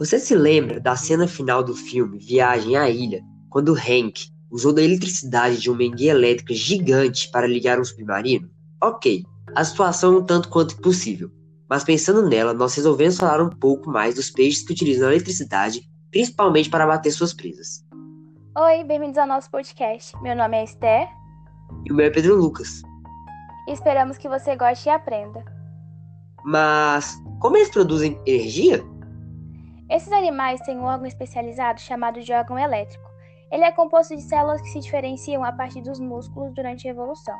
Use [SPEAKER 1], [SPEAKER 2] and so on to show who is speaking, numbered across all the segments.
[SPEAKER 1] Você se lembra da cena final do filme Viagem à Ilha, quando Hank usou da eletricidade de uma enguia elétrica gigante para ligar um submarino? Ok, a situação é um tanto quanto impossível, mas pensando nela, nós resolvemos falar um pouco mais dos peixes que utilizam a eletricidade, principalmente para bater suas presas.
[SPEAKER 2] Oi, bem-vindos ao nosso podcast. Meu nome é Esther.
[SPEAKER 1] E o meu é Pedro Lucas.
[SPEAKER 2] Esperamos que você goste e aprenda.
[SPEAKER 1] Mas como eles produzem energia?
[SPEAKER 2] Esses animais têm um órgão especializado chamado de órgão elétrico. Ele é composto de células que se diferenciam a partir dos músculos durante a evolução.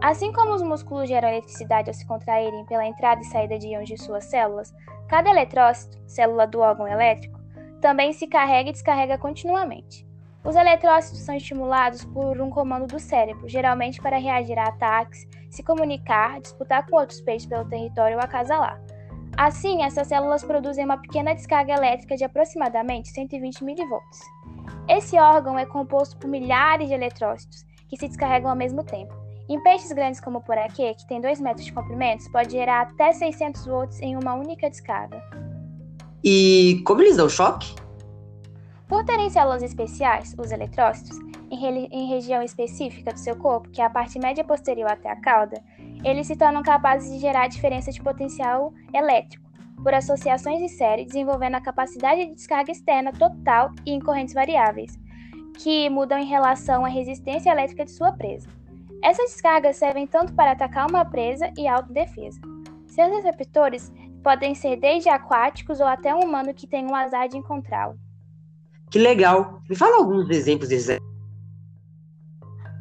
[SPEAKER 2] Assim como os músculos geram eletricidade ao se contraírem pela entrada e saída de íons de suas células, cada eletrócito, célula do órgão elétrico, também se carrega e descarrega continuamente. Os eletrócitos são estimulados por um comando do cérebro, geralmente para reagir a ataques, se comunicar, disputar com outros peixes pelo território ou acasalar. Assim, essas células produzem uma pequena descarga elétrica de aproximadamente 120 mV. Esse órgão é composto por milhares de eletrócitos que se descarregam ao mesmo tempo. Em peixes grandes como o poraquê, que tem 2 metros de comprimento, pode gerar até 600 volts em uma única descarga.
[SPEAKER 1] E como eles dão choque?
[SPEAKER 2] Por terem células especiais, os eletrócitos, em, em região específica do seu corpo, que é a parte média posterior até a cauda, eles se tornam capazes de gerar diferença de potencial elétrico por associações de série, desenvolvendo a capacidade de descarga externa total e em correntes variáveis, que mudam em relação à resistência elétrica de sua presa. Essas descargas servem tanto para atacar uma presa e autodefesa. Seus receptores podem ser desde aquáticos ou até um humano que tem um azar de encontrá-lo.
[SPEAKER 1] Que legal! Me fala alguns exemplos desses.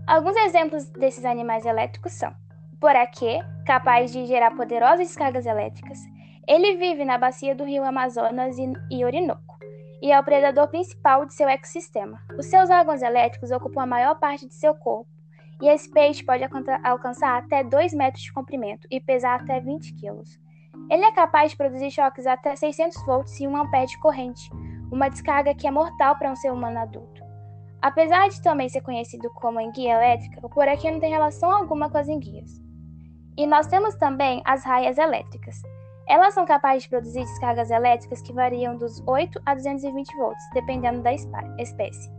[SPEAKER 2] Alguns exemplos desses animais elétricos são poraquê, capaz de gerar poderosas descargas elétricas. Ele vive na bacia do rio Amazonas e Orinoco e é o predador principal de seu ecossistema. Os seus órgãos elétricos ocupam a maior parte de seu corpo e esse peixe pode alcançar até 2 metros de comprimento e pesar até 20 quilos. Ele é capaz de produzir choques até 600 volts e 1 ampere de corrente, uma descarga que é mortal para um ser humano adulto. Apesar de também ser conhecido como enguia elétrica, o poraquê não tem relação alguma com as enguias. E nós temos também as raias elétricas. Elas são capazes de produzir descargas elétricas que variam dos 8 a 220 volts, dependendo da espécie.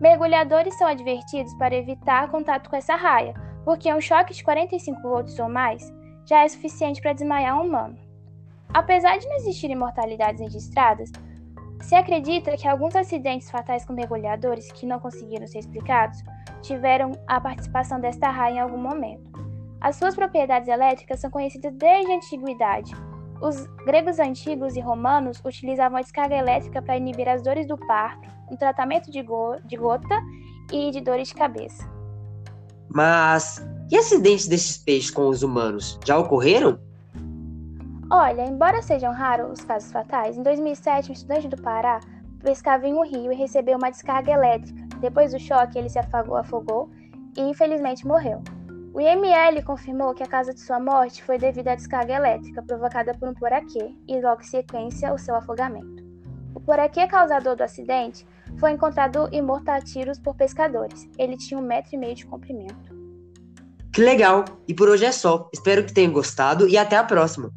[SPEAKER 2] Mergulhadores são advertidos para evitar contato com essa raia, porque um choque de 45 volts ou mais já é suficiente para desmaiar um humano. Apesar de não existirem mortalidades registradas, se acredita que alguns acidentes fatais com mergulhadores que não conseguiram ser explicados tiveram a participação desta raia em algum momento. As suas propriedades elétricas são conhecidas desde a antiguidade. Os gregos antigos e romanos utilizavam a descarga elétrica para inibir as dores do parto, no tratamento de, go de gota e de dores de cabeça.
[SPEAKER 1] Mas e acidentes desses peixes com os humanos já ocorreram?
[SPEAKER 2] Olha, embora sejam raros os casos fatais, em 2007 um estudante do Pará pescava em um rio e recebeu uma descarga elétrica. Depois do choque, ele se afogou, afogou e infelizmente morreu. O IML confirmou que a causa de sua morte foi devido à descarga elétrica provocada por um poraquê e, logo em sequência, o seu afogamento. O poraquê causador do acidente foi encontrado e morto a tiros por pescadores. Ele tinha um metro e meio de comprimento.
[SPEAKER 1] Que legal! E por hoje é só. Espero que tenham gostado e até a próxima!